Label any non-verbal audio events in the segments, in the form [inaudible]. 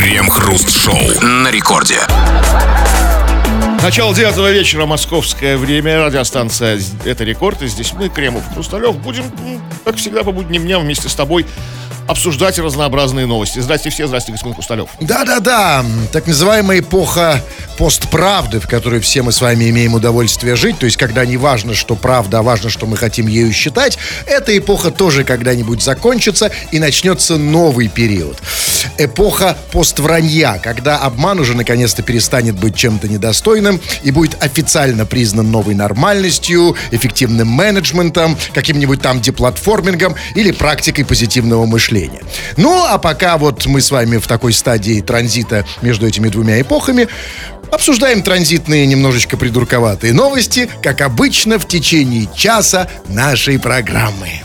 Крем-хруст-шоу на рекорде. Начало девятого вечера, московское время, радиостанция «Это рекорд», и здесь мы, Кремов Хрусталев, будем, как всегда, по будним дням вместе с тобой обсуждать разнообразные новости. Здрасте все, здрасте, господин Кусталев. Да-да-да, так называемая эпоха постправды, в которой все мы с вами имеем удовольствие жить, то есть когда не важно, что правда, а важно, что мы хотим ею считать, эта эпоха тоже когда-нибудь закончится и начнется новый период. Эпоха поствранья, когда обман уже наконец-то перестанет быть чем-то недостойным и будет официально признан новой нормальностью, эффективным менеджментом, каким-нибудь там деплатформингом или практикой позитивного мышления мышления. Ну, а пока вот мы с вами в такой стадии транзита между этими двумя эпохами, Обсуждаем транзитные, немножечко придурковатые новости, как обычно, в течение часа нашей программы.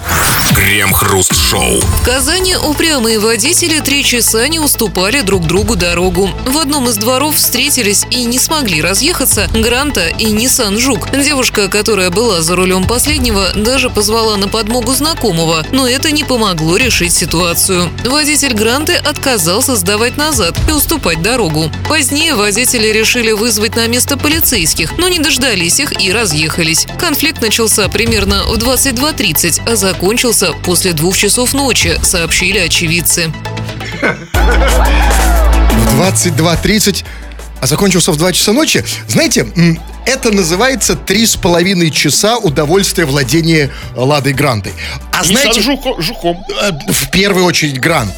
Крем-хруст-шоу. В Казани упрямые водители три часа не уступали друг другу дорогу. В одном из дворов встретились и не смогли разъехаться Гранта и Ниссан Жук. Девушка, которая была за рулем последнего, даже позвала на подмогу знакомого, но это не помогло решить ситуацию. Водитель Гранты отказался сдавать назад и уступать дорогу. Позднее водители решили вызвать на место полицейских, но не дождались их и разъехались. Конфликт начался примерно в 22.30, а закончился после двух часов ночи, сообщили очевидцы. В 22.30 а закончился в 2 часа ночи. Знаете, это называется три с половиной часа удовольствия владения Ладой Грантой. А знаете... Жуком. Э, в первую очередь Гранты.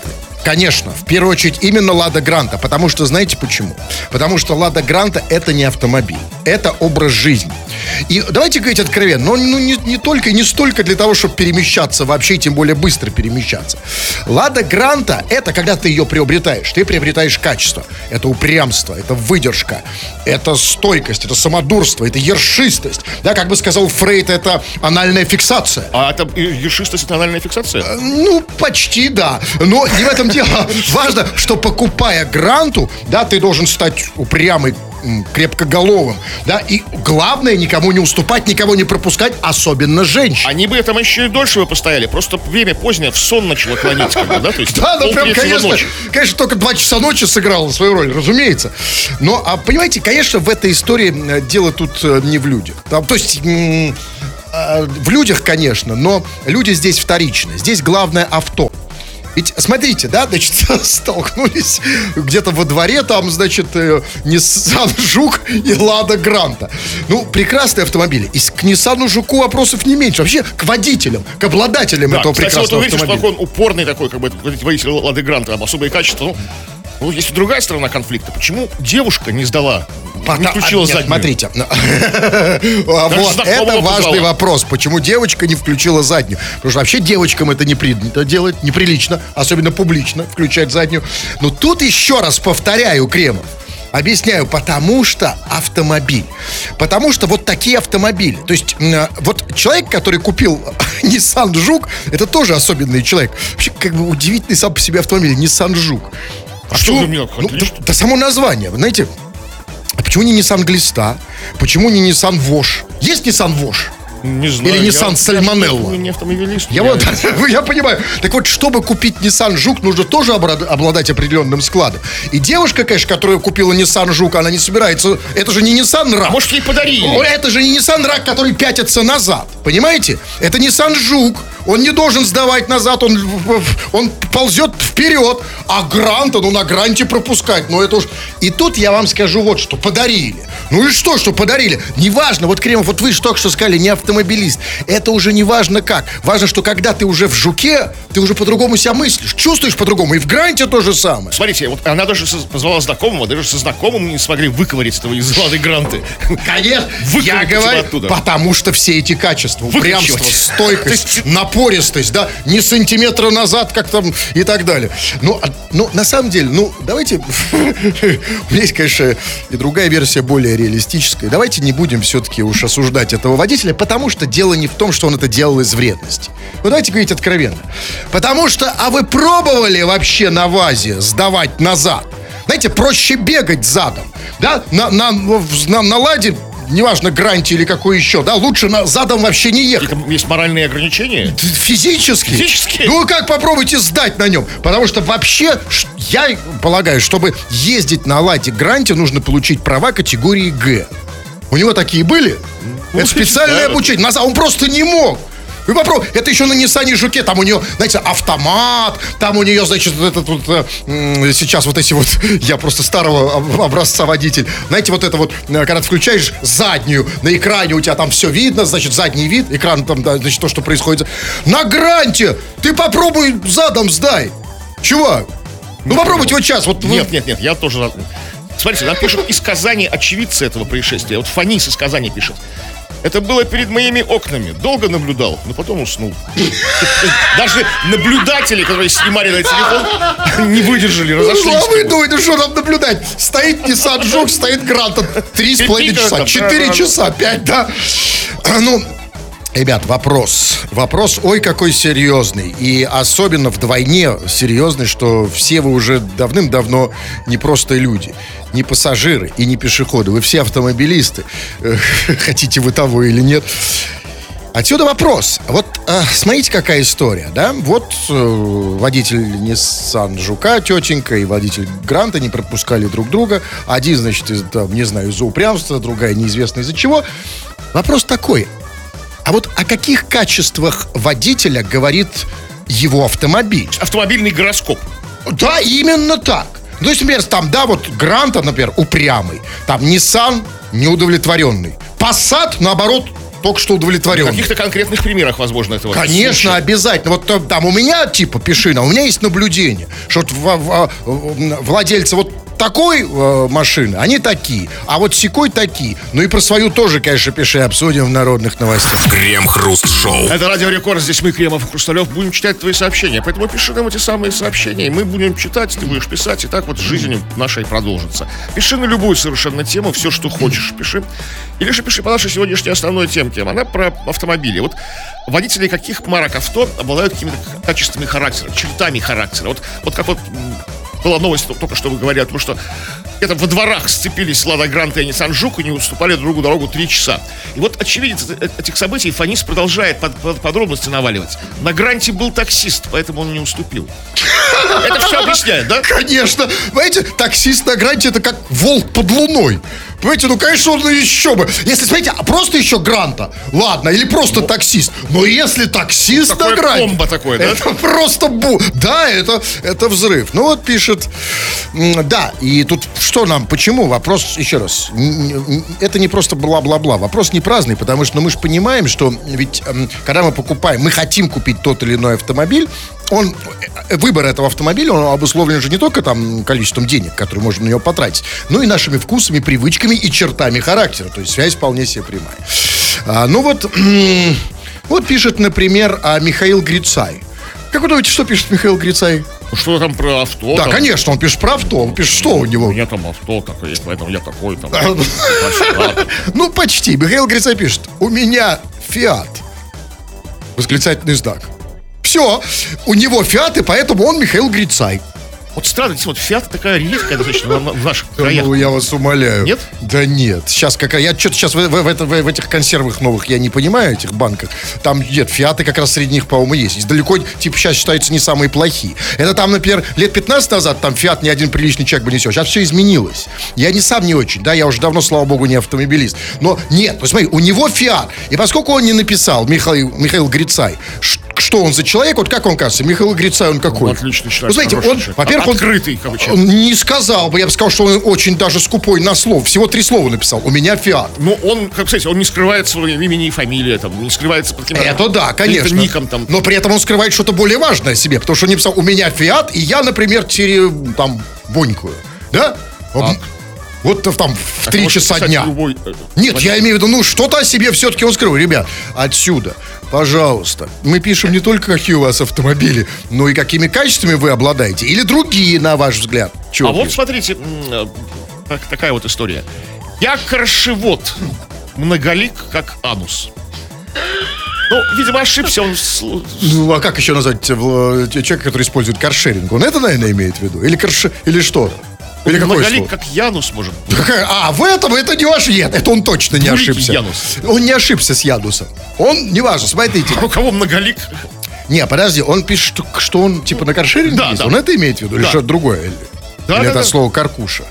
Конечно, в первую очередь именно Лада Гранта. Потому что, знаете почему? Потому что Лада Гранта это не автомобиль. Это образ жизни. И давайте говорить откровенно, но ну, не, не только и не столько для того, чтобы перемещаться вообще, тем более быстро перемещаться. Лада Гранта это когда ты ее приобретаешь. Ты приобретаешь качество. Это упрямство, это выдержка, это стойкость, это самодурство, это ершистость. Да, как бы сказал Фрейд, это анальная фиксация. А это ершистость, это анальная фиксация? Э, ну, почти да. Но не в этом дело. [laughs] Важно, что покупая гранту, да, ты должен стать упрямый, крепкоголовым, да, и главное никому не уступать, никого не пропускать, особенно женщин. Они бы там еще и дольше бы постояли, просто время позднее в сон начало клонить, как бы, да, то есть [laughs] Да, ну прям, конечно, ночи. конечно, только два часа ночи сыграла свою роль, разумеется. Но, а понимаете, конечно, в этой истории дело тут э, не в людях. Там, то есть а, в людях, конечно, но люди здесь вторичны. Здесь главное авто. Ведь смотрите, да, значит, [laughs] столкнулись где-то во дворе, там, значит, Nissan э, Жук и Лада Гранта. Ну, прекрасные автомобили. И к Nissan Жуку вопросов не меньше. Вообще, к водителям, к обладателям да, этого кстати, прекрасного вот автомобиля. Что он упорный такой, как бы, водитель Лады Гранта, там особые качества. Ну, ну, есть другая сторона конфликта. Почему девушка не сдала Пота... не включила а, нет, заднюю. Смотрите. [laughs] Вот, это важный вопрос. Почему девочка не включила заднюю? Потому что вообще девочкам это не принято делать, неприлично, особенно публично включать заднюю. Но тут еще раз повторяю, Кремов. Объясняю, потому что автомобиль. Потому что вот такие автомобили. То есть, вот человек, который купил [laughs] Nissan Жук, это тоже особенный человек. Вообще, как бы удивительный сам по себе автомобиль, Nissan Жук. А что, что за меня? Ну, да, да само название, вы знаете, а почему не Nissan Глиста? Почему не Nissan Вош? Есть Nissan Вош? Не знаю. Или Nissan Сальмонелла. Не автомобилист. Я, я, вот, [laughs] я понимаю. Так вот, чтобы купить Nissan Жук, нужно тоже обладать определенным складом. И девушка, конечно, которая купила Nissan Жук, она не собирается... Это же не Nissan Рак. Может, ей подарили. Это же не Nissan Рак, который пятится назад. Понимаете? Это Nissan Жук. Он не должен сдавать назад, он, он ползет вперед. А Гранта, ну на Гранте пропускать. Ну это уж... И тут я вам скажу вот что. Подарили. Ну и что, что подарили? Неважно. Вот, Кремов, вот вы же только что сказали, не автомобилист. Это уже не важно как. Важно, что когда ты уже в жуке, ты уже по-другому себя мыслишь, чувствуешь по-другому. И в гранте то же самое. Смотрите, вот она даже позвала знакомого, даже со знакомым не смогли выковырять этого из лады гранты. Конечно, я говорю, оттуда. потому что все эти качества, упрямство, стойкость, [laughs] напористость, да, не сантиметра назад, как там и так далее. Ну, а, ну на самом деле, ну, давайте, [laughs] у меня есть, конечно, и другая версия более реалистическая. Давайте не будем все-таки уж осуждать этого водителя, потому что дело не в том, что он это делал из вредности. Ну, давайте говорить откровенно. Потому что, а вы пробовали вообще на ВАЗе сдавать назад? Знаете, проще бегать задом. Да, на, на, на, на ладе неважно, гранте или какой еще, да, лучше на, задом вообще не ехать. Какие-то есть моральные ограничения? Физически. Физически? Ну, как попробуйте сдать на нем. Потому что вообще, я полагаю, чтобы ездить на Ладе Гранте, нужно получить права категории Г. У него такие были? Ну, Это специальное да. обучение. Назад он просто не мог. Вы попробуйте. Это еще на Ниссане Жуке. Там у нее, знаете, автомат. Там у нее, значит, вот этот вот... э, сейчас вот эти вот... [laughs] Я просто старого об- образца водитель. Знаете, вот это вот, э, когда включаешь заднюю, на экране у тебя там все видно, значит, задний вид, экран там, да, значит, то, что происходит. На гранте! Ты попробуй задом сдай. Чувак, ну попробуйте вот сейчас. Вот вы- Нет, нет, нет, я тоже... Смотрите, нам пишут из Казани очевидцы этого происшествия. Вот Фанис из Казани пишет. Это было перед моими окнами. Долго наблюдал, но потом уснул. Даже наблюдатели, которые снимали на телефон, не выдержали, Ну, разошлись. а вы думаете, что там наблюдать? Стоит Nissan Жук, стоит Гранта. Три с половиной часа. Четыре часа, пять, да. Ну, Ребят, вопрос. Вопрос, ой, какой серьезный. И особенно вдвойне серьезный, что все вы уже давным-давно не просто люди, не пассажиры и не пешеходы. Вы все автомобилисты. [laughs] Хотите вы того или нет. Отсюда вопрос. Вот э, смотрите, какая история, да? Вот э, водитель Nissan Жука, тетенька и водитель Гранта не пропускали друг друга. Один, значит, из, там, не знаю, из-за упрямства, другая неизвестно из-за чего. Вопрос такой. А вот о каких качествах водителя говорит его автомобиль? Автомобильный гороскоп. Да, именно так. Ну, То есть, например, там, да, вот Гранта, например, упрямый. Там Nissan неудовлетворенный. Passat, наоборот, только что В удовлетворенный. каких-то конкретных примерах, возможно, этого. Конечно, случая. обязательно. Вот там, там у меня типа пишина, у меня есть наблюдение, что вот в- в- в- владельцы вот такой э, машины, они такие, а вот секой такие. Ну и про свою тоже, конечно, пиши, обсудим в народных новостях. Крем-хруст-шоу. Это Радио Рекорд, здесь мы, Кремов и Хрусталев, будем читать твои сообщения. Поэтому пиши нам эти самые сообщения, и мы будем читать, ты будешь писать, и так вот жизнь нашей продолжится. Пиши на любую совершенно тему, все, что хочешь, пиши. Или же пиши по нашей сегодняшней основной темке. Она про автомобили. Вот водители каких марок авто обладают какими-то качествами характера, чертами характера. Вот, вот как вот была новость только что вы говорили о том, что где-то во дворах сцепились Лада Гранта и Nissan Жук и не уступали друг другу дорогу три часа. И вот очевидец э- этих событий Фанис продолжает под- под- подробности наваливать. На Гранте был таксист, поэтому он не уступил. Это все объясняет, да? Конечно, понимаете, таксист на гранте это как волк под луной. Понимаете, ну, конечно, он еще бы. Если, смотрите, а просто еще гранта, ладно, или просто таксист. Но если таксист Такое на гранте... комбо такое, да? Это просто бу... Да, это, это взрыв. Ну вот пишет... Да, и тут что нам, почему? Вопрос, еще раз, это не просто бла-бла-бла. Вопрос не праздный, потому что ну, мы же понимаем, что ведь м, когда мы покупаем, мы хотим купить тот или иной автомобиль, он, э, выбор этого автомобиля, он обусловлен же не только там количеством денег, которые можно на него потратить, но и нашими вкусами, привычками и чертами характера. То есть связь вполне себе прямая. А, ну вот, вот пишет, например, а, Михаил Грицай. Как вы думаете, что пишет Михаил Грицай? Ну, Что там про авто? Да, там? конечно, он пишет про авто, он пишет, что у У него. меня там авто такое есть, поэтому я такой там. Туда-сюда. [laughs] Ну, почти. Михаил Грицай пишет, у меня Фиат. Восклицательный знак. Все, у него Фиат, и поэтому он Михаил Грицай. Вот странно, действительно, вот Фиат такая редкая достаточно в наших краях. Ну, я вас умоляю. Нет? Да нет. Сейчас какая... Я что-то сейчас в, в- в в- этих консервах новых я не понимаю, этих банках. Там, нет, фиаты как раз среди них, по-моему, есть. И Далеко, типа, сейчас считаются не самые плохие. Это там, например, лет 15 назад там фиат ни один приличный человек бы не сел. Сейчас все изменилось. Я не сам не очень, да, я уже давно, слава богу, не автомобилист. Но нет, ну смотри, у него фиат. И поскольку он не написал, Михаил, Михаил Грицай, ш- что он за человек, вот как он кажется, Михаил Грицай, он какой? Он отличный человек, Вы знаете, он, во-первых, он- Открытый, он не сказал бы, я бы сказал, что он очень даже скупой на слов. Всего три слова написал. У меня фиат. Ну, он, как сказать, он не скрывает своего имени и фамилии, там, не скрывается под каким-то Это да, конечно. ником там. Но при этом он скрывает что-то более важное себе, потому что он не писал, у меня фиат, и я, например, тере, там, бонькую. Да? Вот, вот там в Так три часа дня. любой, э, Нет, я имею в виду, ну, что-то о себе все-таки он скрыл. Ребят, отсюда, пожалуйста, мы пишем не только, какие у вас автомобили, но и какими качествами вы обладаете. Или другие, на ваш взгляд. Чего А вот пишем? смотрите, э, так- такая вот история. Я коршевод, многолик, как анус. Ну, видимо, ошибся он. Ну, а как еще назвать э, человека, который использует каршеринг? Он это, наверное, имеет в виду? Или, карш... Или что? Или какое Многолик, как Янус, может быть. А, в этом это не ваш нет. Это он точно не ошибся. Янус. Он не ошибся с Янусом. Он, неважно, смотрите. А у кого многолик? Не, подожди, он пишет, что, что он типа на каршеринге Да, да. Он это имеет в виду? Или Да. что-то другое? Или, Да, или да, это да. слово каркуша?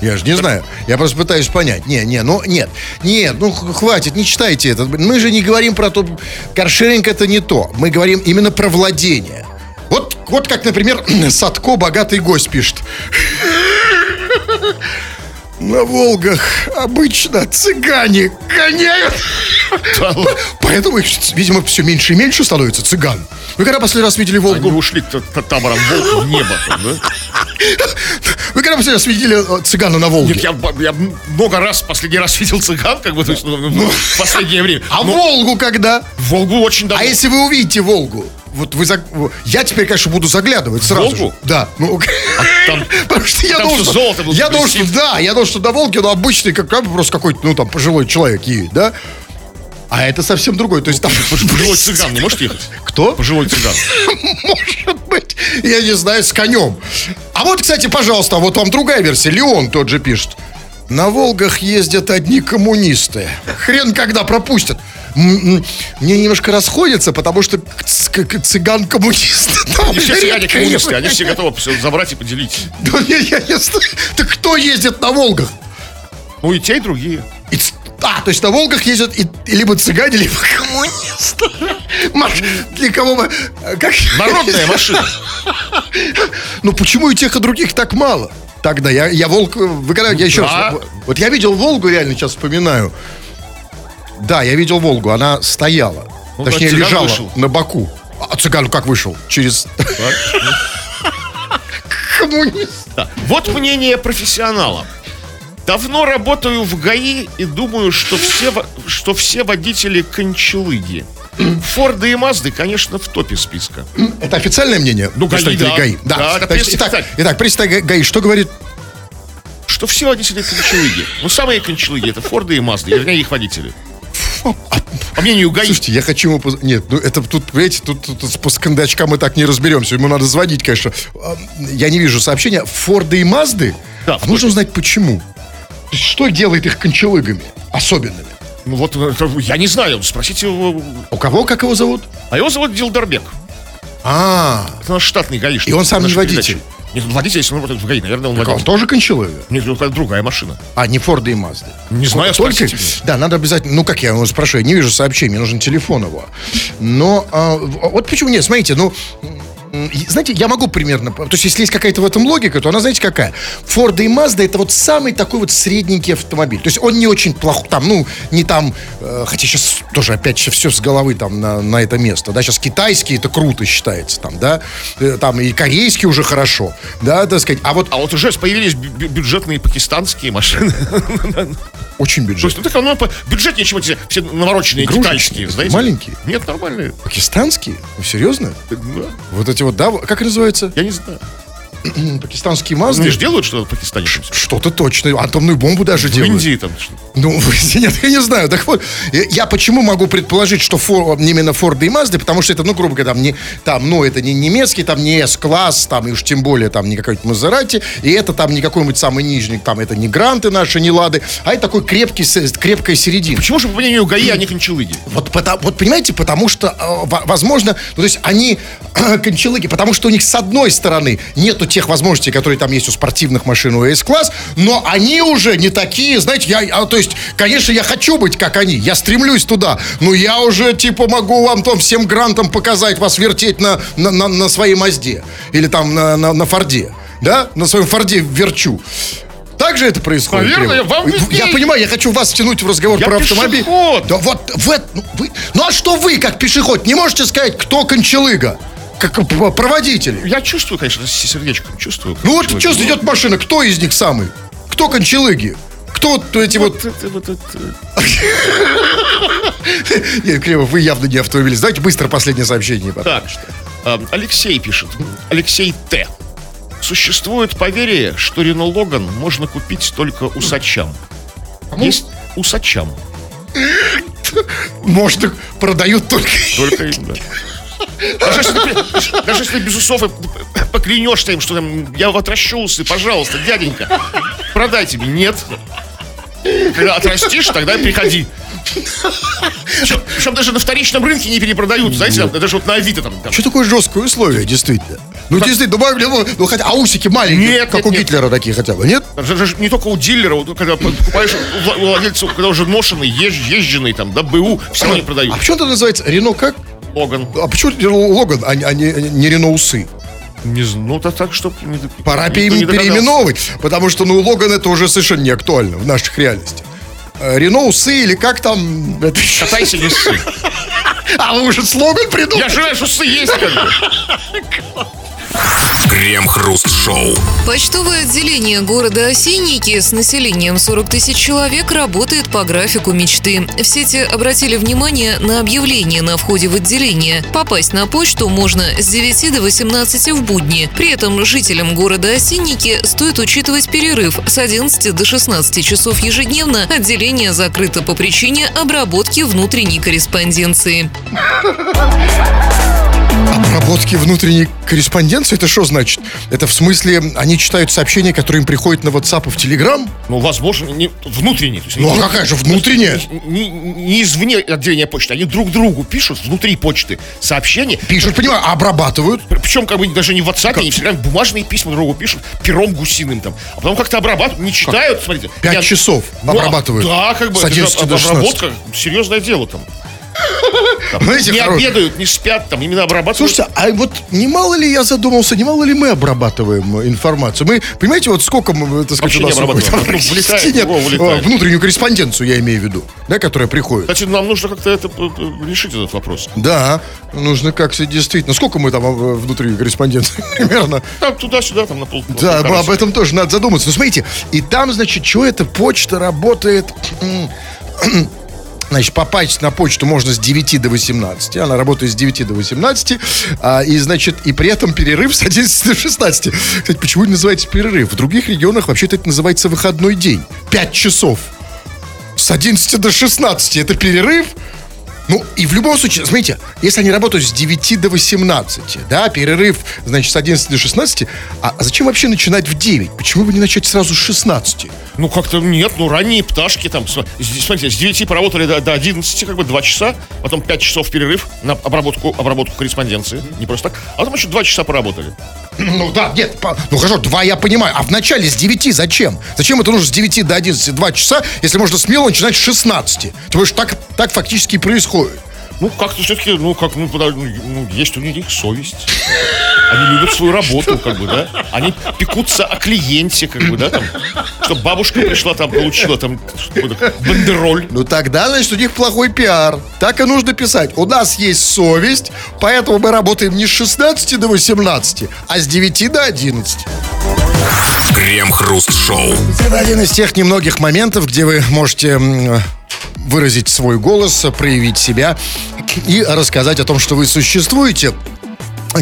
Я же не знаю. Я просто пытаюсь понять. Не, не, ну нет. Нет, ну хватит, не читайте это. Мы же не говорим про то... Каршеринг это не то. Мы говорим именно про владение. Вот, вот как, например, [clears throat] Садко «Богатый гость» пишет. На Волгах обычно цыгане гоняют. Поэтому их, видимо, все меньше и меньше становится цыган. Вы когда последний раз видели Они Волгу? ушли т- т- табором волк в небо. там, да? [laughs] Вы когда последний раз видели э, цыгана на Волге? Нет, я, я много раз, последний раз видел цыган, как бы, то есть, ну, ну, в последнее время. А Но Волгу когда? Волгу очень давно. А если вы увидите Волгу? Вот вы заг- Я теперь, конечно, буду заглядывать сразу Волгу? же. Да. Ну, [laughs] там- потому что я там всё что, золото я блестеть. да, я что до Волги, ну, обычный, как просто какой-то, ну, там, пожилой человек едет, да? А это совсем другой. То есть там... Пожилой [laughs] цыган не может ехать? Кто? Пожилой цыган. [laughs] Может быть, я не знаю, с конем. А вот, кстати, пожалуйста, вот вам другая версия. Леон тот же пишет. На Волгах ездят одни коммунисты. Хрен когда пропустят. Мне немножко расходится, потому что цыган-коммунист. [laughs] все цыгане коммунисты, они все готовы все забрать и поделить. Да я- я не знаю. Так кто ездит на Волгах? Ну и те, и другие. А, то есть на Волгах ездят и, и либо цыгане, либо коммунисты. Маш, для кого мы... э, Как? Народная машина. Ну почему и тех, и других так мало? Тогда я, я Волк... Вы когда... Я еще да. раз... Вот я видел Волгу, реально сейчас вспоминаю. Да, я видел Волгу, она стояла. Ну, Точнее, да, лежала вышел. на боку. А цыган как вышел? Через... Коммунист. Да. Вот мнение профессионала. Давно работаю в ГАИ и думаю, что все, что все водители кончелыги. Форды и Мазды, конечно, в топе списка. Это официальное мнение? Ну, ГАИ, да. ГАИ. Да, это Значит, итак, итак, представитель ГАИ что говорит? Что все водители кончелыги. Ну, самые кончелыги это Форды и Мазды, вернее, их водители. По мнению ГАИ. Слушайте, я хочу ему... Нет, ну это тут, понимаете, тут, тут, тут по скандачкам мы так не разберемся. Ему надо звонить, конечно. А, Я не вижу сообщения. Форды и Мазды? Да, а нужно узнать, почему. Что делает их кончалыгами особенными? Ну, вот, это я не знаю, спросите его. У кого, как его зовут? А его зовут Дилдарбек. А, Это наш штатный гаишник. И он сам не водитель? передачи. Нет, он если он работает в ГАИ, наверное, он так он водитель. тоже кончалыга? Нет, какая другая машина. А, не Форды и Мазды. Не знаю, Только... Да, надо обязательно... Ну, как я его спрошу? Я не вижу сообщений, мне нужен телефон его. Но а, вот почему нет, смотрите, ну... Знаете, я могу примерно... То есть, если есть какая-то в этом логика, то она, знаете, какая? Форда и Мазда это вот самый такой вот средненький автомобиль. То есть, он не очень плохой, там, ну, не там... э, хотя сейчас тоже, опять же, все с головы там на, на это место, да? Сейчас китайский, это круто считается там, да? Э, Там и корейский уже хорошо, да, так сказать. А вот А вот уже появились бю- бю- бюджетные пакистанские машины. [laughs] очень То бюджет. есть, ну, так оно бюджетнее, чем эти все навороченные Игрушечные, китайские, знаете? маленькие. Нет, нормальные. Пакистанские? Ну, серьезно? Да. Вот эти вот, да, как называется? Я не знаю. [clears throat] Пакистанские Ну, Мазды? они же делают что-то в Пакистане. Что-то точно. Атомную бомбу даже В делают. Индии там. что- Ну, [laughs] нет, я не знаю. Так вот, я- почему могу предположить, что фор, именно Форды и Мазды, потому что это, ну, грубо говоря, там, не, там, ну, это не немецкий, там, не С-класс, там, и уж тем более, там, не какой-нибудь Мазерати, и это там не какой-нибудь самый нижний, там, это не Гранты наши, не Лады, а это такой крепкий, крепкая середина. Почему же, по мнению ГАИ, они кончелыги? Вот, потому- вот понимаете, потому что, э, во- возможно, ну, то есть они [clears throat] кончалыги, потому что у них с одной стороны нету тех возможностей, которые там есть у спортивных машин, у S-класс, но они уже не такие, знаете, я, а, то есть, конечно, я хочу быть как они, я стремлюсь туда, но я уже, типа, могу вам там всем грантам показать, вас вертеть на, на, на, на своей Мазде или там на, на, на Форде, да, на своем Форде верчу. Так же это происходит? Наверное, Кирилл? вам виднее. Я понимаю, я хочу вас втянуть в разговор Я про автомобиль. пешеход. Да вот, в это- ну, вы, ну а что вы, как пешеход, не можете сказать, кто кончалыга? Как проводитель. Я чувствую, конечно, с сердечком чувствую. Ну вот кончелыги. что идет машина, кто из них самый? Кто кончалыги? Кто вот эти вот... [laughs] Нет, Кремов, вы явно не автомобилист. Давайте быстро последнее сообщение. Так, а, Алексей пишет. Алексей Т. Существует поверье, что Рено Логан можно купить только усачам. Есть усачам. [laughs] Их продают только... Только им, да. Даже если, ты, даже если без усов поклянешься им, что там, я вот отращу усы, пожалуйста, дяденька, продайте мне. Нет. Когда отрастишь, тогда приходи. Причем даже на вторичном рынке не перепродают, знаете, там, даже вот на Авито там. там. Что такое жесткое условие, действительно? Ну, действительно, ну, ну, ну, хотя, а усики маленькие, Нет, как нет, у нет. Гитлера такие хотя бы, нет? Даже- не только у дилера, вот когда покупаешь у вла- у владельца, когда уже ношенный, езж- езженный, там, да, БУ, все равно не продают. А почему это называется Рено как? Логан. А почему Логан, а, не- а не, не Рено Усы? Не знаю, ну, это так, что... Пора пере- догадался. переименовывать, потому что, ну, Логан это уже совершенно не актуально в наших реальностях. Э, Рено Усы или как там... Катайся, не ссы. [laughs] А вы уже слоган придумали? Я же знаю, что ссы есть, как бы. [laughs] Крем-хруст-шоу. Почтовое отделение города Осинники с населением 40 тысяч человек работает по графику мечты. В сети обратили внимание на объявление на входе в отделение. Попасть на почту можно с 9 до 18 в будни. При этом жителям города Осинники стоит учитывать перерыв. С 11 до 16 часов ежедневно отделение закрыто по причине обработки внутренней корреспонденции. [laughs] Обработки внутренней корреспонденции, это что значит? Это в смысле, они читают сообщения, которые им приходят на WhatsApp и в Telegram? Ну, возможно, не, внутренний. то есть Ну, а они- какая же внутренняя? Не, не извне отделения почты, они друг другу пишут внутри почты сообщения. Пишут, понимаю, а обрабатывают? Причем как бы даже не в WhatsApp, не в Telegram, бумажные письма другу пишут, пером гусиным там. А потом как-то обрабатывают, не читают, смотрите. Пять Я- часов Ну, обрабатывают? Да, как бы. Это же 11 до об- 16. Обработка, серьезное дело там. Там Знаете, не хоро- обедают, не спят, там именно обрабатывают. Слушайте, а вот немало ли я задумался, немало ли мы обрабатываем э, информацию? Мы, понимаете, вот сколько мы, так сказать, Вообще у не нас обрабатываем. уходит? Ну, влетает, Нет, влетает. э, внутреннюю корреспонденцию я имею в виду, да, которая приходит. Кстати, нам нужно как-то это э, э, решить этот вопрос. Да, нужно как-то действительно. Сколько мы там внутри корреспонденции [laughs] примерно? Там туда-сюда, там на пол. на Да, полкорочки. об этом тоже надо задуматься. Ну, смотрите, и там, значит, что эта почта работает... [clears throat] Значит, попасть на почту можно с 9 до 18. Она работает с 9 до 18. А, и, значит, и при этом перерыв с 11 до 16. Кстати, почему это называется перерыв? В других регионах вообще-то это называется выходной день. 5 часов. С 11 до 16. Это перерыв. Ну, и в любом случае, смотрите, если они работают с 9 до 18, да, перерыв, значит, с 11 до 16, а зачем вообще начинать в 9? Почему бы не начать сразу с 16? Ну, как-то нет, ну, ранние пташки там, смотрите, с 9 поработали до, до 11, как бы 2 часа, потом 5 часов перерыв на обработку, обработку корреспонденции, не просто так, а потом еще 2 часа поработали. [clears throat] Ну да, нет, по- ну хорошо, 2 я понимаю, а в начале с 9 зачем? Зачем это нужно с 9 до 11, 2 часа, если можно смело начинать с 16? Тем более, что так, так фактически и происходит. Ну, как-то все-таки, ну, как, ну, ну, ну, есть у них совесть. Они любят свою работу, как бы, да. Они пекутся о клиенте, как бы, да, там. Чтобы бабушка пришла, там, получила, там, бандероль. Ну тогда, значит, у них плохой пиар. Так и нужно писать. У нас есть совесть, поэтому мы работаем не с 16 до 18, а с 9 до 11. Крем-хруст-шоу. Это один из тех немногих моментов, где вы можете выразить свой голос, проявить себя и рассказать о том, что вы существуете.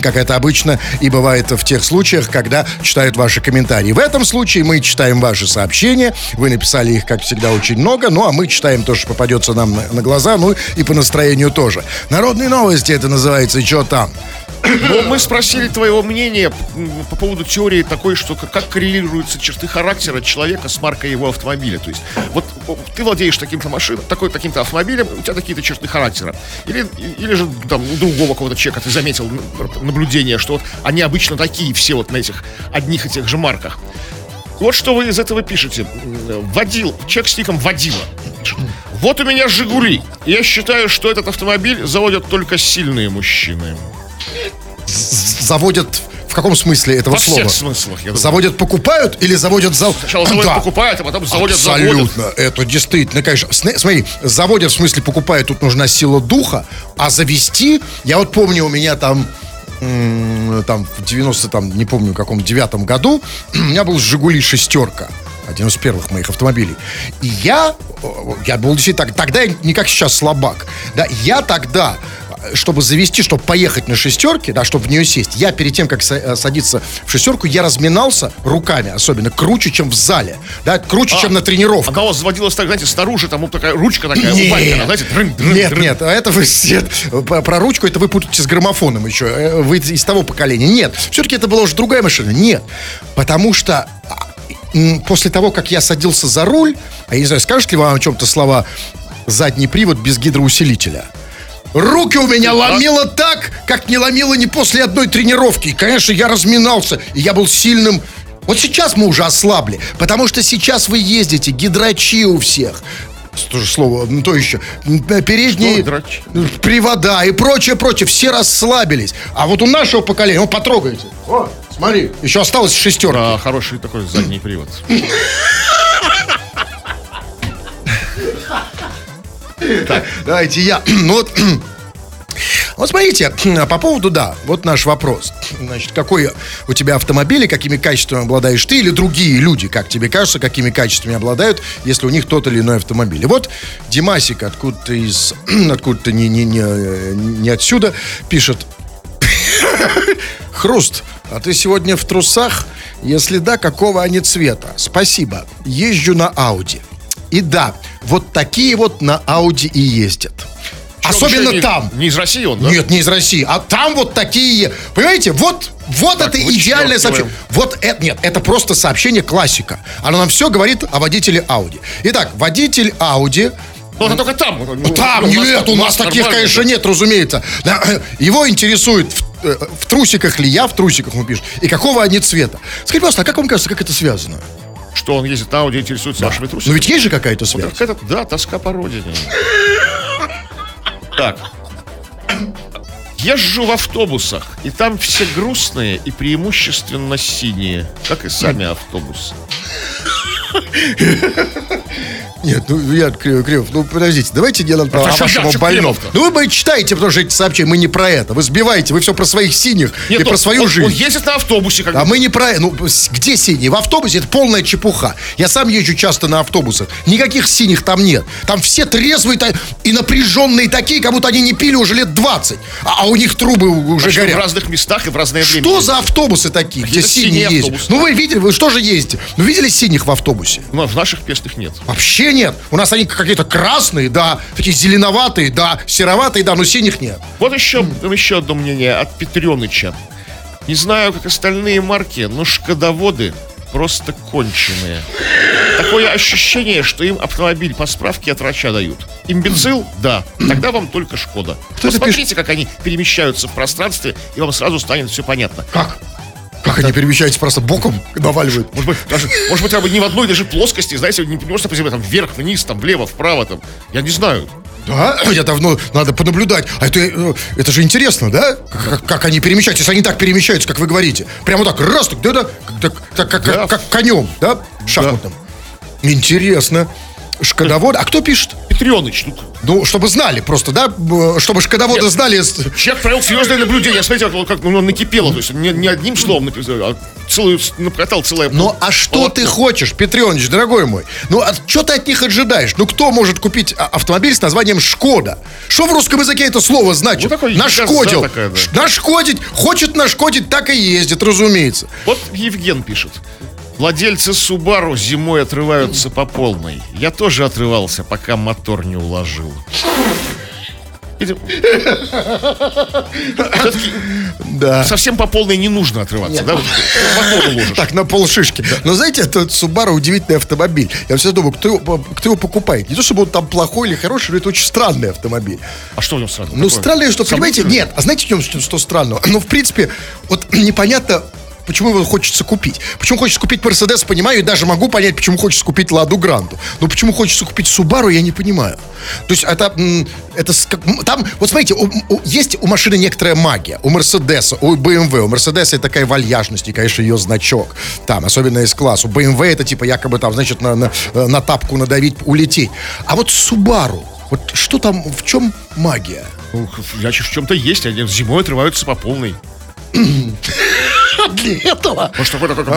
Как это обычно и бывает в тех случаях, когда читают ваши комментарии. В этом случае мы читаем ваши сообщения. Вы написали их, как всегда, очень много. Ну, а мы читаем то, что попадется нам на, на глаза, ну и по настроению тоже. Народные новости это называется «Чё там?». Но мы спросили твоего мнения по поводу теории такой, что как, коррелируются черты характера человека с маркой его автомобиля. То есть, вот ты владеешь таким-то машиной, такой, таким-то автомобилем, у тебя такие-то черты характера. Или, или же там у другого какого-то человека ты заметил наблюдение, что вот они обычно такие все вот на этих одних и тех же марках. Вот что вы из этого пишете. Водил, человек с ником пишет. Вот у меня Жигули. Я считаю, что этот автомобиль заводят только сильные мужчины. Заводят каком смысле этого Во слова? всех смыслах, я думаю. Заводят, покупают или заводят за... Сначала заводят, покупают, а потом заводят, заводят. Абсолютно. Это действительно, конечно. Смотри, заводят, в смысле покупают, тут нужна сила духа, а завести, я вот помню, у меня там там в 90 там, не помню, каком девятом году, [clears throat] у меня был «Жигули шестерка». Один из первых моих автомобилей. И я, я был действительно, так- тогда я не как сейчас слабак. Да, я тогда чтобы завести, чтобы поехать на шестерке, да, чтобы в нее сесть, я перед тем, как э, садиться в шестерку, я разминался руками, особенно круче, чем в зале, да, круче, А, чем на тренировках. Она у вас заводилась так, знаете, снаружи, там вот такая ручка такая, Нет. Валькина, знаете, дрын, дрын, Нет, дрын. нет, а это вы нет, про ручку это вы путаете с граммофоном еще. Э, Вы из того поколения. Нет, все-таки это была уже другая машина. Нет, потому что а, после того, как я садился за руль, а я не знаю, скажет ли вам о чем-то слова задний привод без гидроусилителя? Руки у меня ломило так, как не ломило ни после одной тренировки. И, конечно, я разминался, и я был сильным. Вот сейчас мы уже ослабли, потому что сейчас вы ездите, гидрачи у всех. Тоже слово, ну то еще. Передние Что привода и прочее, прочее. Все расслабились. А вот у нашего поколения, ну потрогайте. О, смотри, еще осталось шестерка. Да, хороший такой задний привод. [laughs] Давайте я. [clears throat] Ну вот. [clears throat] Вот смотрите, по поводу, да, вот наш вопрос. Значит, какой у тебя автомобиль и какими качествами обладаешь ты или другие люди, как тебе кажется, какими качествами обладают, если у них тот или иной автомобиль. И вот Димасик откуда-то из, [clears throat] откуда-то не, не, не, не отсюда пишет, Хруст, а ты сегодня в трусах? Если да, какого они цвета? Спасибо. Езжу на Ауди. И да, вот такие вот на Ауди и ездят. Особенно Вообще не- там. Не из России он, да? Нет, не из России. А там вот такие. Понимаете, вот, вот Так, это идеальное сообщение. Вот это нет, это просто сообщение классика. Оно нам все говорит о водителе Ауди. Итак, водитель Ауди Ну, это только там. ну, Там нет, у нас таких, конечно, нет, разумеется. Да, [clears throat] Его интересует, в, э, в трусиках ли я, в трусиках он пишет, и какого они цвета. Скажите, пожалуйста, а как вам кажется, как это связано? Что он ездит на Ауди, интересуется вашими Ну трусиками? ведь есть же какая-то связь. Так это, да, тоска по родине. Так. Езжу в автобусах, и там все грустные и преимущественно синие, как и сами автобусы. [laughs] Нет, ну я Кривов, ну подождите, давайте делать про А о. Кривов-то? Ну вы читаете, потому что эти сообщения, мы не про это. Вы сбиваете, вы все про своих синих и Нет, про свою он, жизнь. Он ездит на автобусе, как А мы не про... Ну, с- где синие? В автобусе это полная чепуха. Я сам езжу часто на автобусах. Никаких синих там нет. Там все трезвые и напряженные такие, как будто они не пили уже лет 20. А, а у них трубы уже Причем в горят. разных местах и в разное время. Что за автобусы такие, где Это синие синие ездят? Ну вы видели, вы что же ездите? Ну видели синих в автобусе? Ну, в наших песных нет. Вообще нет. У нас они какие-то красные, да, такие зеленоватые, да, сероватые, да, но синих нет. Вот еще, еще одно мнение от Петреныча. Не знаю, как остальные марки, но шкодоводы просто конченые. Такое ощущение, что им автомобиль по справке от врача дают. Имбецил? Да. Тогда вам только Шкода. Кто Посмотрите, как они перемещаются в пространстве, и вам сразу станет все понятно. Как? Как они перемещаются просто боком наваливают? Может быть, даже, может быть, ни в одной даже плоскости, знаете, не просто по земле, там, вверх, вниз, там, влево, вправо, там. Я не знаю. Да, [clears throat] я давно надо понаблюдать. А это, э, это же интересно, да? Как, как- как они перемещаются, если они так перемещаются, как вы говорите. Прямо так, раз, так, да, да, как, как, как, Да. как, как конем, да, шахматным. Интересно. Шкодовод. А кто пишет? Петреныч, ну, Ну, чтобы знали просто, да? Чтобы шкодоводы Нет. знали. Человек провел серьезное наблюдение. Смотрите, вот как ну, накипело. То есть не, не одним словом написал, а целую, накатал целое... Ну, а что полотно. ты хочешь, Петренович, дорогой мой? Ну, а что ты от них ожидаешь? Ну, кто может купить а, автомобиль с названием «Шкода»? Что в русском языке это слово значит? Ну, Нашкодил. такая, да. Нашкодить. Хочет нашкодить, так и ездит, разумеется. Вот Евген пишет. Владельцы Субару зимой отрываются по полной. Я тоже отрывался, пока мотор не уложил. Да. совсем по полной не нужно отрываться, да? Вот мотор уложишь. Так, на полшишки. Но знаете, этот Subaru удивительный автомобиль. Я всегда думаю, кто его, кто его покупает? Не то, чтобы он там плохой или хороший, но это очень странный автомобиль. А что в нем сразу? Ну, странное, что, понимаете, Событие? нет, а знаете, в чем что, что странного? Ну, в принципе, вот [clears throat] непонятно, почему его хочется купить. Почему хочется купить Мерседес, понимаю, и даже могу понять, почему хочется купить Ладу Гранду. Но почему хочется купить Субару, я не понимаю. То есть это, это там, вот смотрите, у- у- есть у машины некоторая магия. У Мерседеса, у BMW, у Мерседеса такая вальяжность, и, конечно, ее значок. Там, особенно из класса. У BMW это типа якобы там, значит, на, на, э, на тапку надавить, улететь. А вот Субару, вот что там, в чем магия? Ну, значит, в чем-то есть. Они зимой отрываются по полной. Для этого. Может, такой такой...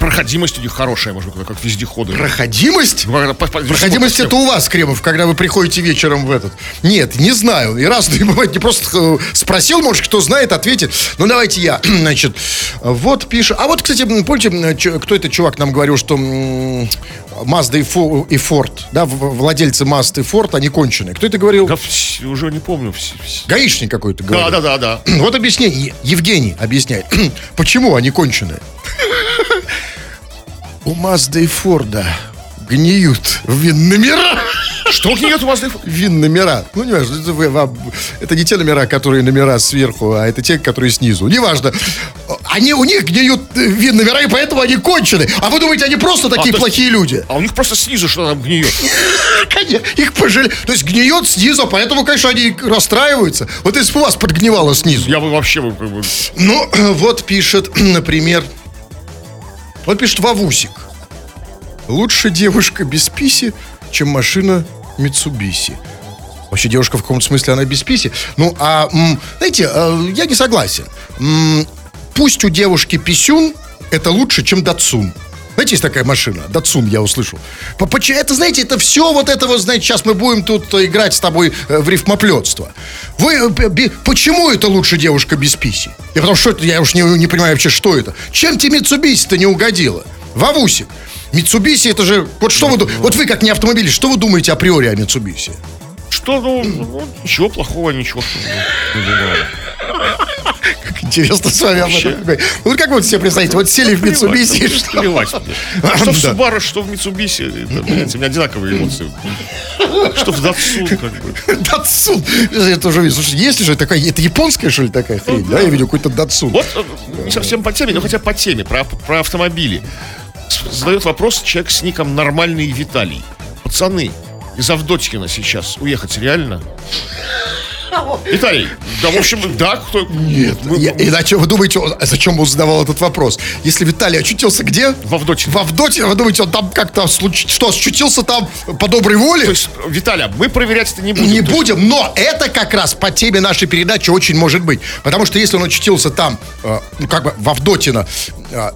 Проходимость у них хорошая, может быть, как вездеходы. Проходимость? Ну, Проходимость это у вас, Кремов, когда вы приходите вечером в этот. Нет, не знаю. И разные [laughs] бывают. Не просто э, спросил, может, кто знает, ответит. Ну, давайте я. [clears throat] Значит, вот пишет. А вот, кстати, помните, кто этот чувак нам говорил, что Mazda и, Фо- и Ford, да, владельцы Mazda и Ford, они конченые. Кто это говорил? Да, уже не помню. Гаишник какой-то говорил. Да, да, да, да. [clears throat] Вот объяснение. Евгений объясняет, [clears throat] почему они конченые. У Мазда и Форда гниют вин-номера. Что гниет у вас? Вин-номера. Ну, не важно, это, вы- вам- это не те номера, которые номера сверху, а это те, которые снизу. Неважно. Они, у них гниют э, вин-номера, и поэтому они кончены. А вы думаете, они просто такие то есть- плохие люди? А у них просто снизу что там гниет. [laughs] Конечно, Их пожалели. То есть гниет снизу, а поэтому, конечно, они расстраиваются. Вот если бы у вас подгнивало снизу. Я бы вообще... Ну, [clears throat] вот пишет, [clears throat] например, вот пишет Вавусик. Лучше девушка без писи, чем машина Митсубиси. Вообще девушка в каком-то смысле она без писи. Ну, а, знаете, э, я не согласен. Пусть у девушки писюн, это лучше, чем датсун. Знаете, есть такая машина, Датсун, я услышал. Это, знаете, это все вот это вот, знаете, сейчас мы будем тут э, играть с тобой э, в рифмоплетство. Вы, э, почему это лучше девушка без писи? Я потому что это, я уж не, не понимаю вообще, что это. Чем тебе Митсубиси-то не угодила? Вавусик. Митсубиси это же... Вот что вы... Вот вы как не автомобиль, что вы думаете априори о Митсубиси? Что, ну, ничего плохого, ничего. Интересно с вами об Вообще. этом говорить. Вот как вы себе представляете, вот сели в Митсубиси, и что? Плевать мне. [laughs] Что в. Subaru, что в Митсубиси, у меня одинаковые эмоции. Что в Датсун, как бы. Датсун. Я тоже вижу. Слушай, есть ли же такая... Это японская, что ли, такая хрень? Да, я видел какой-то Датсун. Вот э, не совсем по теме, но хотя по теме, про, про автомобили. Задает вопрос человек с ником Нормальный Виталий. Пацаны, из Авдотькина сейчас уехать реально? Виталий, да, в общем, да, кто... Нет, мы- я- иначе вы думаете, зачем он задавал этот вопрос? Если Виталий очутился где? В Авдотьино. В Авдоте, вы думаете, он там как-то случ- что, очутился там по доброй воле? То есть, Виталя, мы проверять это не будем. Не То есть, будем, но это как раз по теме нашей передачи очень может быть. Потому что если он очутился там, э, ну, как бы в Авдотино, э,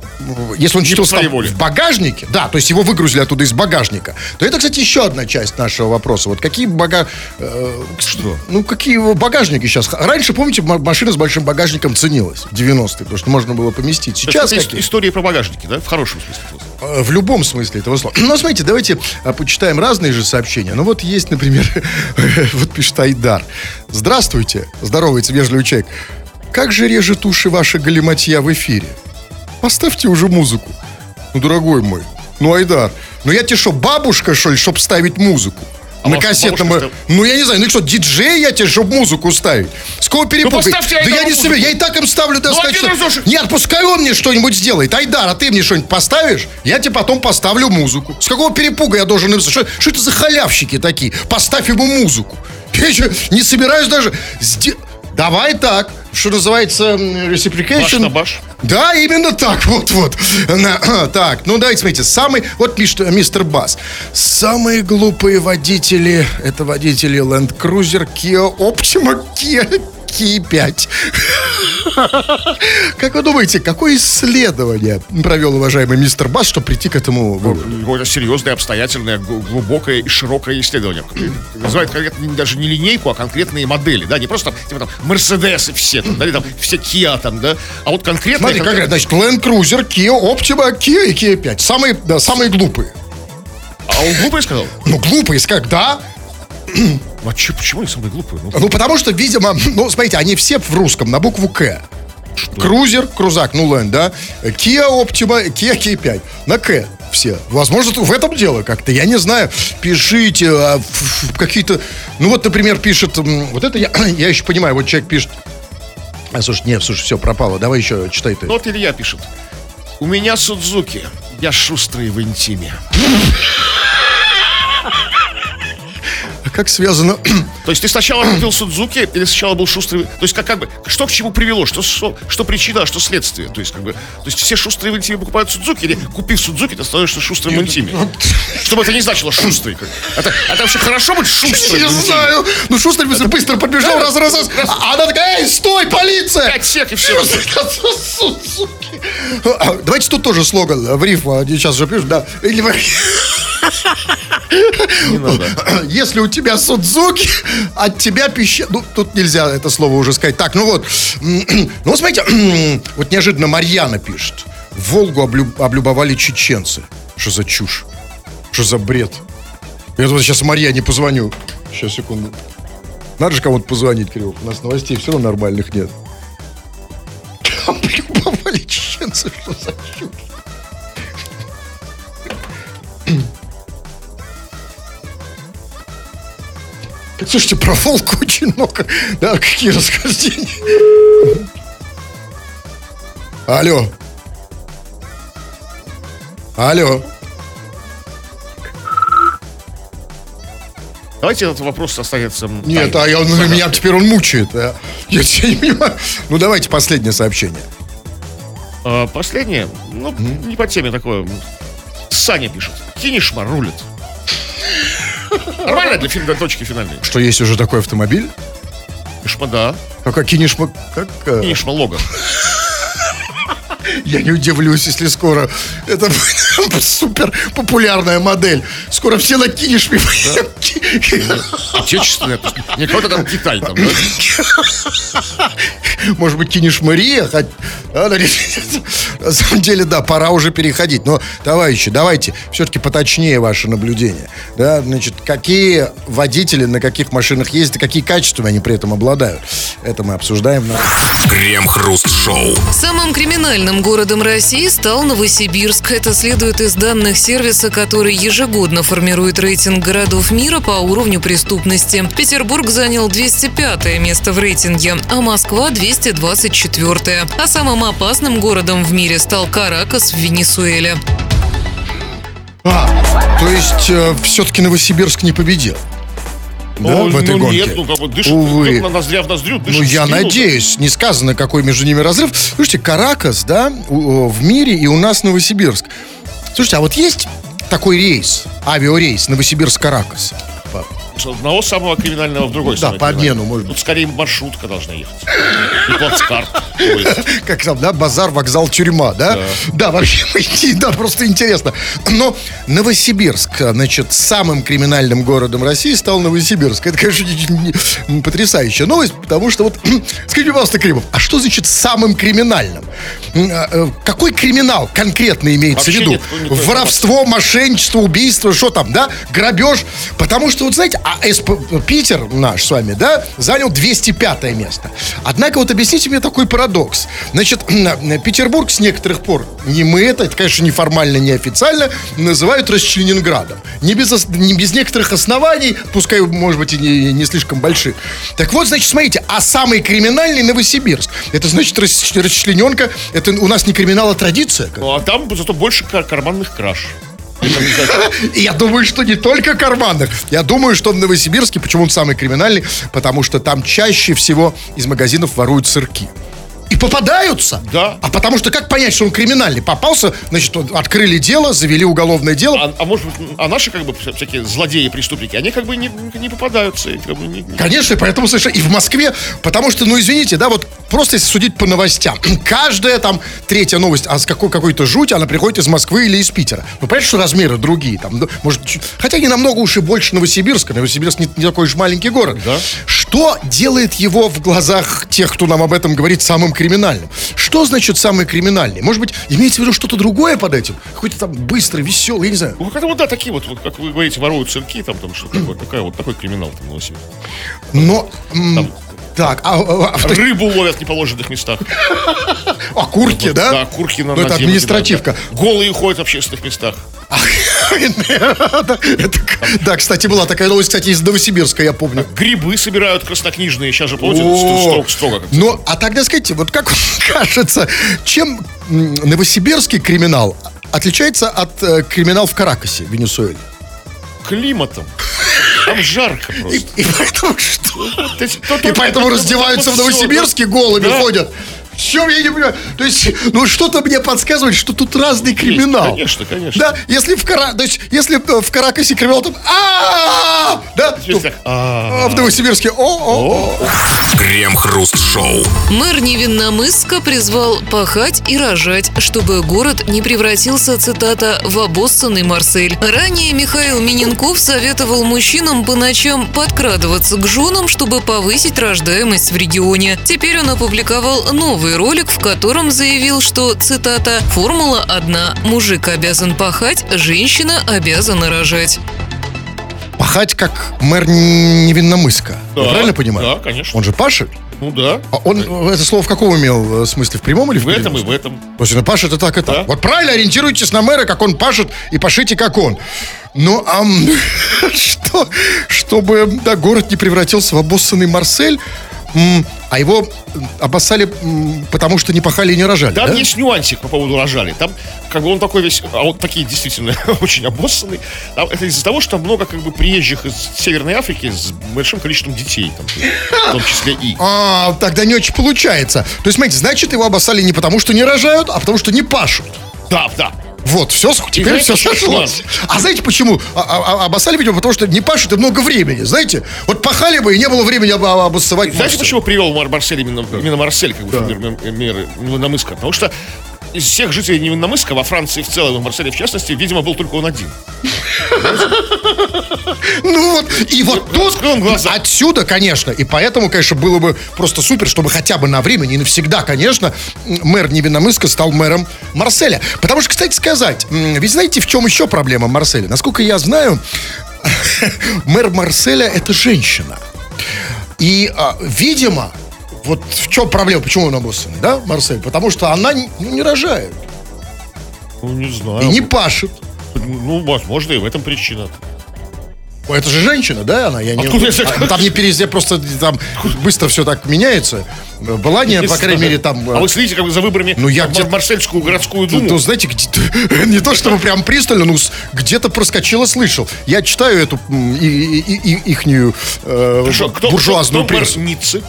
если он очутился своей там воле. в багажнике, да, то есть его выгрузили оттуда из багажника, то это, кстати, еще одна часть нашего вопроса. Вот какие бага... э, Что? Ну, какие его багажники сейчас? Раньше, помните, машина с большим багажником ценилась в 90-е, потому что можно было поместить. Сейчас это какие? ис- истории про багажники, да? В хорошем смысле. Э, В любом смысле этого слова. Ну, смотрите, давайте а, почитаем разные же сообщения. Ну, вот есть, например, [laughs] вот пишет Айдар. Здравствуйте, здоровается вежливый человек. Как же режет уши ваша галиматья в эфире? Поставьте уже музыку. Ну, дорогой мой, ну, Айдар, ну я тебе что, бабушка, что ли, чтоб ставить музыку? А на кассетном... бабушка Ну, я не знаю, ну и что, диджей я тебе, чтобы музыку ставить? С кого перепугать? поставьте да я не себе, я и так им ставлю, да, Ну, сказать, один что- раз уж- Нет, пускай он мне что-нибудь сделает. Айдар, а ты мне что-нибудь поставишь? Я тебе потом поставлю музыку. С какого перепуга я должен им... Что, что это за халявщики такие? Поставь ему музыку. [laughs] Я еще не собираюсь даже... сде- Давай так, что называется, reciprocation. Баш на баш. Да, именно так, [laughs] вот-вот. [clears throat] Так, ну давайте смотрите, самый, вот пишет э, мистер Бас. Самые глупые водители, это водители Land Cruiser, Kia Optima, Kia Ki5. Как вы думаете, какое исследование провел уважаемый мистер Бас, чтобы прийти к этому выводу? Какое-то серьезное, обстоятельное, глубокое и широкое исследование. Называют конкретно даже не линейку, а конкретные модели, да, не просто типа там Мерседесы все, там, да, или там все Kia там, да, а вот конкретно... Смотри, как значит, Land Cruiser, Kia Optima, Kia и Kia 5. Самые, да, самые глупые. А он глупый сказал? Ну, глупые, как, да, А чё, почему они самые глупые? Ну, Ну, потому что, видимо, ну, смотрите, они все в русском, на букву К. Крузер, крузак, ну ладно, да. Kia Optima, Kia K5. На К все. Возможно, в этом дело как-то, я не знаю. Пишите а, какие-то... Ну, вот, например, пишет... Вот это я, [clears throat] я еще понимаю, вот человек пишет... А, слушай, нет, слушай, все, пропало. Давай еще читай ты. Ну, вот Илья пишет. У меня Судзуки, я шустрый в интиме. Как связано... [clears throat] То есть ты сначала купил Судзуки или сначала был шустрый... То есть как, как бы, что к чему привело? Что, что, что причина, а что следствие? То есть как бы... То есть все шустрые в интиме покупают Судзуки или купив Судзуки, ты становишься шустрым в интиме? Чтобы это не значило шустрый. Это, это вообще хорошо быть шустрым Не знаю. Ну, Шустрый быстро, быстро подбежал, раз, раз, раз. А она такая, эй, стой, полиция! Пять сек и все. [laughs] Судзуки. А, Давайте тут тоже слоган в рифму. Они Сейчас же пишут, да. Или [clears throat] Если у тебя Судзуки, от тебя пища... Ну, тут нельзя это слово уже сказать. Так, ну вот. [clears throat] Ну, смотрите, [clears throat] вот неожиданно Марьяна пишет. Волгу облю- облюбовали чеченцы. Что за чушь? Что за бред? Я вот сейчас Марьяне позвоню. Сейчас, секунду. Надо же кому-то позвонить, Кирилл. У нас новостей все равно нормальных нет. [laughs] Облюбовали чеченцы. Что за чушь? Слушайте, про волка очень много. Да, какие расхождения. Алло. Алло. Давайте этот вопрос останется... Нет, тайной. а я, ну, меня теперь он мучает. Я, я не понимаю. Ну, давайте последнее сообщение. А, последнее, ну, не по теме такое. Саня пишет. Кинешма рулит. Нормально для фильма точки финальной. Что есть уже такой автомобиль? Кинешма, да. Как а, кинешма... Как, Кинешма Логан. Я не удивлюсь, если скоро это будет [laughs] супер популярная модель. Скоро все на кинешме. Отечественная. то есть Не какой-то там Китай там, да? [laughs] Может быть, кинешь Мария? хоть- а, [laughs] На самом деле, да, пора уже переходить. Но, товарищи, давайте все-таки поточнее ваше наблюдение. Да, значит, какие водители на каких машинах ездят и какие качествами они при этом обладают. Это мы обсуждаем. на- Крем-хруст-шоу. Самым криминальным городом России стал Новосибирск. Это следует из данных сервиса, который ежегодно формирует рейтинг городов мира по уровню преступности. Петербург занял 205 место в рейтинге, а Москва 224. А самым опасным городом в мире стал Каракас в Венесуэле. А, то есть, все-таки Новосибирск не победил. Да, Ну, в этой ну, гонке? нет, ну как бы дышит, Увы. на ноздря в ноздрю, дышит Ну, я спину. надеюсь, не сказано, какой между ними разрыв. Слушайте, Каракас, да, у- в мире и у нас Новосибирск. Слушайте, а вот есть такой рейс, авиарейс Новосибирск-Каракас? С одного самого криминального в другой Да, по обмену, может быть. Тут скорее маршрутка должна ехать. И плацкарт. [laughs] Как там, да, базар, вокзал, тюрьма, да? Да, вообще, [laughs] да, просто интересно. Но Новосибирск, значит, самым криминальным городом России стал Новосибирск. Это, конечно, не- не- потрясающая новость, потому что вот, [clears throat] скажите, пожалуйста, Кремов, а что значит самым криминальным? А, э, Какой криминал конкретно имеется в виду? Воровство, мошенничество, убийство, что там, да? Грабеж. Потому что, вот знаете, а СП Питер наш с вами, да, занял 205 место. Однако вот объясните мне такой парадокс. Значит, [clears throat] Петербург с некоторых пор, не мы это, это, конечно, неформально, неофициально, называют Расчленинградом. Не без, не без некоторых оснований, пускай, может быть, и не, не слишком больших. Так вот, значит, смотрите, а самый криминальный Новосибирск. Это значит рас- расчлененка, это у нас не криминал, а традиция. Ну, а там зато больше кар- карманных краж. Я думаю, что не только карманных. Я думаю, что в Новосибирске, почему он самый криминальный, потому что там чаще всего из магазинов воруют сырки. И попадаются. Да. А потому что как понять, что он криминальный? Попался, значит, открыли дело, завели уголовное дело. А, а может быть, а наши как бы вся- всякие злодеи, преступники, они как бы не, не попадаются. как бы не- не- Конечно, поэтому совершенно и в Москве, потому что, ну извините, да, вот просто если судить по новостям, [clears throat] каждая там третья новость, а с какой какой-то жуть, она приходит из Москвы или из Питера. Ну, понятно, что размеры другие, там, ну, может, хотя не намного уж и больше Новосибирска, Новосибирск не, не такой уж маленький город. Да. Что делает его в глазах тех, кто нам об этом говорит, самым криминальным? Что значит самый криминальный? Может быть, имеется в виду что-то другое под этим? Какой-то там быстрый, веселый, я не знаю. Ну, как вот, да, такие вот, вот, как вы говорите, воруют сырки, там, там что такое, такая вот такой криминал там Новосибирске. Но... м, так, а, а- а- Рыбу ловят в неположенных местах. окурки, да? Да, курки на Ну, это административка. Голые ходят в общественных местах. Да, кстати, была такая новость, кстати, из Новосибирска, я помню. Грибы собирают краснокнижные. Сейчас же, О, строго, Но, а тогда скажите, вот как [laughs] кажется, чем новосибирский криминал отличается от э, криминала в Каракасе, Венесуэле? климатом. Там жарко просто. и поэтому что? И то- поэтому раздеваются в Новосибирске голыми ходят. В чем я не понимаю? То есть, ну что-то мне подсказывает, что тут разный криминал. конечно, конечно. Да, если в Кара... то есть, если э, в Каракасе криминал, то а да, а, а в Новосибирске о о Крем-хруст-шоу. Мэр Невинномысска призвал пахать и рожать, чтобы город не превратился, цитата, в обоссанный Марсель. Ранее Михаил Миненков советовал мужчинам по ночам подкрадываться к женам, чтобы повысить рождаемость в регионе. Теперь он опубликовал новый ролик, в котором заявил, что, цитата, «Формула одна. Мужик обязан пахать, женщина обязана рожать». Пахать как мэр Невинномыска. Да, Я правильно понимаю? да, конечно. Он же пашет? Ну да. А он это слово в каком имел э, смысле? В прямом или в В этом и в этом. То есть он пашет и так, и так. Да. Вот правильно ориентируйтесь на мэра, как он пашет, и пашите, как он. Ну, а [laughs] что, чтобы да, город не превратился в обоссанный Марсель, а его обоссали, потому что не пахали и не рожали, Там да? есть нюансик по поводу рожали. Там как бы он такой весь, а он такие действительно [laughs] очень обоссанный. Там это из-за того, что там много как бы приезжих из Северной Африки с большим количеством детей, там, в том числе и. [laughs] А, тогда не очень получается. То есть, смотрите, значит, его обоссали не потому, что не рожают, а потому, что не пашут. Да, да. Вот, все, теперь все сошлось. А знаете почему? А- а- а- обоссали, видимо, потому что не пашут и много времени, знаете? Вот пахали бы, и не было времени об- об- обоссывать. Знаете, почему привел Мар- Марсель именно, именно Марсель, как бы, в пример м- мер Невинномысска? Потому что из всех жителей Невинномысска во Франции в целом, и в Марселе в частности, видимо, был только он один. Ну вот, и вот тут Раскрыл глаза. отсюда, конечно, и поэтому, конечно, было бы просто супер, чтобы хотя бы на время, не навсегда, конечно, мэр Невинномыска стал мэром Марселя. Потому что, кстати сказать, ведь знаете, в чем еще проблема Марселя? Насколько я знаю, [laughs] мэр Марселя это женщина. И, а, видимо, вот в чем проблема, почему он обоссанный, да, Марсель? Потому что она не, ну, не рожает Ну, не знаю. и не пашет. Ну, возможно, и в этом причина. Это же женщина, да, она? Я не... Откуда? А, Там не переезде, просто там быстро все так меняется. Была не, по крайней мере, там... А вы следите как за выборами Ну, я где- Марсельскую городскую Ну, думу? ну, знаете, [laughs] не то чтобы прям пристально, но где-то проскочило, слышал. Я читаю эту м, и, и- и- ихнюю э, буржуазную прессу. мэр Ниццы?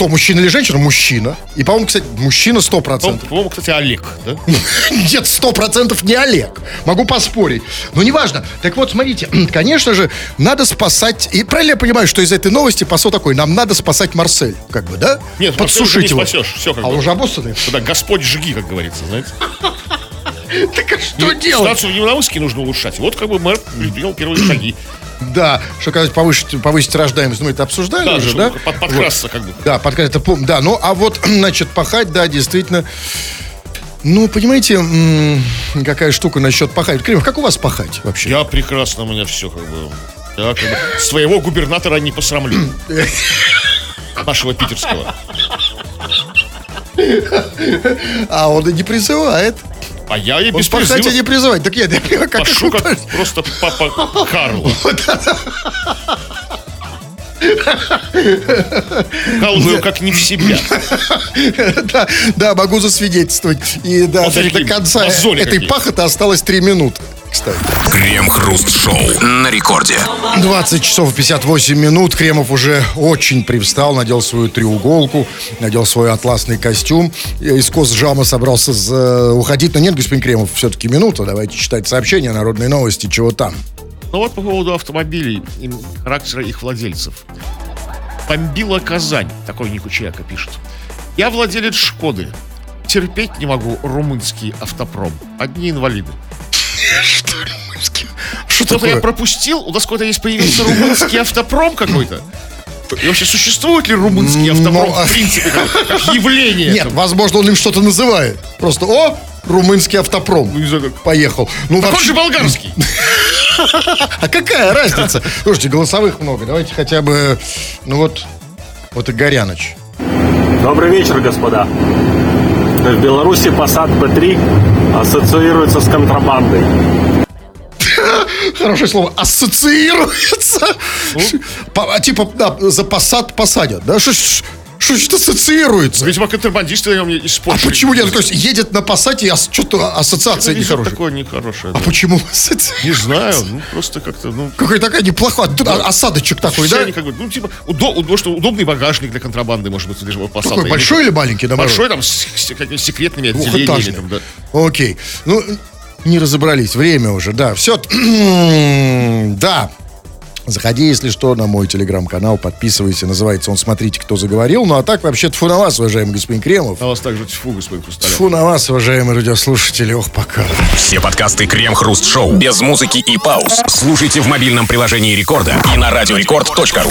Кто, мужчина или женщина? Мужчина. И, по-моему, кстати, мужчина По- 100%. По-моему, кстати, Олег, да? [laughs] Нет, сто процентов не Олег. Могу поспорить. Но неважно. Так вот, смотрите, [clears throat] конечно же, надо спасать... И правильно я понимаю, что из этой новости посыл такой, нам надо спасать Марсель, как бы, да? Нет, Марсель уже не спасешь. Всё, как а бы. он уже обоссанный. Тогда Господь жги, как говорится, знаете. [laughs] [laughs] Так а что делать? Ситуацию в Невиномысске нужно улучшать. Вот как бы мэр предпринял первые шаги. Да, что казать, повысить, повысить рождаемость, мы это обсуждали Да, уже, да? под- подкрасться как бы. Да, подкрасться, это пом- да, ну, а вот, [clears throat] значит, пахать, да, действительно, ну, понимаете, какая штука насчет пахать. Кремов, как у вас пахать вообще? Я прекрасно, у меня все как бы... Да, как бы своего губернатора не посрамлю. [clears throat] Нашего питерского. А он и не призывает. А я и без призыва не призывает. Так я, я как пашу как просто папа [laughs] Карл. Калываю как не в себя. да, да, могу засвидетельствовать. И да, Вот до, конца этой какие. пахоты осталось 3 минуты, кстати. Крем-хруст-шоу на рекорде. 20 часов и 58 минут. Кремов уже очень привстал, надел свою треуголку, надел свой атласный костюм. Я Из Косжама собрался за- уходить. Но нет, господин Кремов, все-таки минута. Давайте читать сообщения, народные новости, чего там. Ну вот по поводу автомобилей и характера их владельцев. Бомбила Казань, такой ник у человека пишет. Я владелец Шкоды. Терпеть не могу румынский автопром. Одни инвалиды. Что Что-то такое? я пропустил, у нас какой-то есть появился румынский автопром какой-то. И вообще существует ли румынский Ну, автопром а- в принципе как, как [laughs] явление? Нет, возможно, он им что-то называет. Просто, о, румынский автопром. Ну, не знаю, как. Поехал. Ну, Так он вообще- же болгарский. [laughs] А какая разница? Слушайте, голосовых много. Давайте хотя бы, ну вот, вот и Горяныч. Добрый вечер, господа. В Беларуси Passat P3 ассоциируется с контрабандой. [laughs] Хорошее слово. Ассоциируется. По- а типа, да, за посад посадят. Да, что значит ассоциируется? Видимо, контрабандисты мне из А Польши. почему я, то есть, едет на Пассате, а что-то ассоциация Визор нехорошая? такое нехорошее. А да. почему ассоциация? Не знаю, ну просто как-то, ну... Какой такая неплохая, тут а- осадочек такой, все да? они как бы, ну, типа, удо- удо- что удобный багажник для контрабанды, может быть, даже вот посадка. Какой, большой или маленький, наоборот? Большой, там, с, с какими-то секретными отделениями. Там, да. Окей. Ну, не разобрались. Время уже, да. Все. [clears throat] Да. Заходи, если что, на мой телеграм-канал, подписывайся. Называется он «Смотрите, кто заговорил». Ну, а так, вообще, тьфу на вас, уважаемый господин Кремов. На вас также тьфу, господин Хрусталев. Тьфу на вас, уважаемые радиослушатели. Ох, пока. Все подкасты Крем-Хруст Шоу без музыки и пауз. Слушайте в мобильном приложении Рекорда и на радиорекорд.ру.